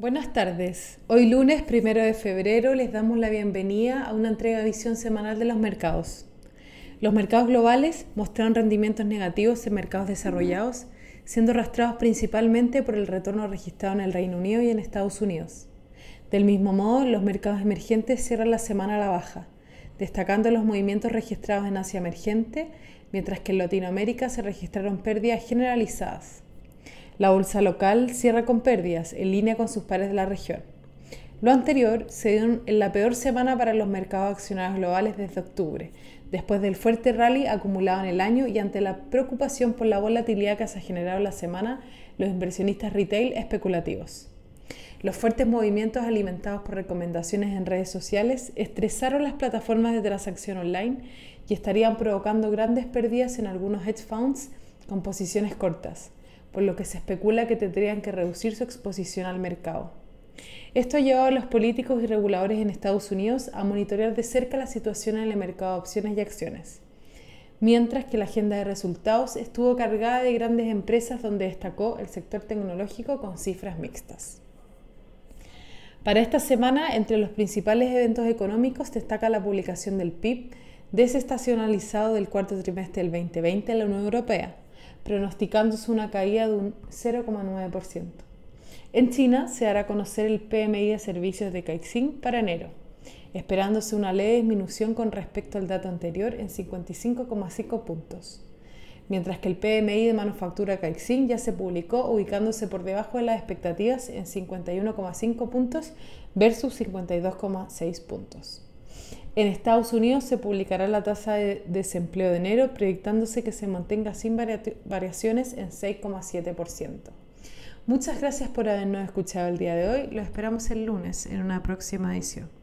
Buenas tardes. Hoy lunes, primero de febrero, les damos la bienvenida a una entrega de visión semanal de los mercados. Los mercados globales mostraron rendimientos negativos en mercados desarrollados, siendo arrastrados principalmente por el retorno registrado en el Reino Unido y en Estados Unidos. Del mismo modo, los mercados emergentes cierran la semana a la baja, destacando los movimientos registrados en Asia emergente, mientras que en Latinoamérica se registraron pérdidas generalizadas. La bolsa local cierra con pérdidas, en línea con sus pares de la región. Lo anterior se dio en la peor semana para los mercados accionarios globales desde octubre, después del fuerte rally acumulado en el año y ante la preocupación por la volatilidad que se ha generado en la semana los inversionistas retail especulativos. Los fuertes movimientos alimentados por recomendaciones en redes sociales estresaron las plataformas de transacción online y estarían provocando grandes pérdidas en algunos hedge funds con posiciones cortas por lo que se especula que tendrían que reducir su exposición al mercado. Esto ha llevado a los políticos y reguladores en Estados Unidos a monitorear de cerca la situación en el mercado de opciones y acciones, mientras que la agenda de resultados estuvo cargada de grandes empresas donde destacó el sector tecnológico con cifras mixtas. Para esta semana, entre los principales eventos económicos destaca la publicación del PIB desestacionalizado del cuarto trimestre del 2020 en la Unión Europea, pronosticándose una caída de un 0,9%. En China se hará conocer el PMI de servicios de Caixin para enero, esperándose una leve disminución con respecto al dato anterior en 55,5 puntos, mientras que el PMI de manufactura Caixin ya se publicó ubicándose por debajo de las expectativas en 51,5 puntos versus 52,6 puntos. En Estados Unidos se publicará la tasa de desempleo de enero, proyectándose que se mantenga sin variaciones en 6,7%. Muchas gracias por habernos escuchado el día de hoy. Lo esperamos el lunes en una próxima edición.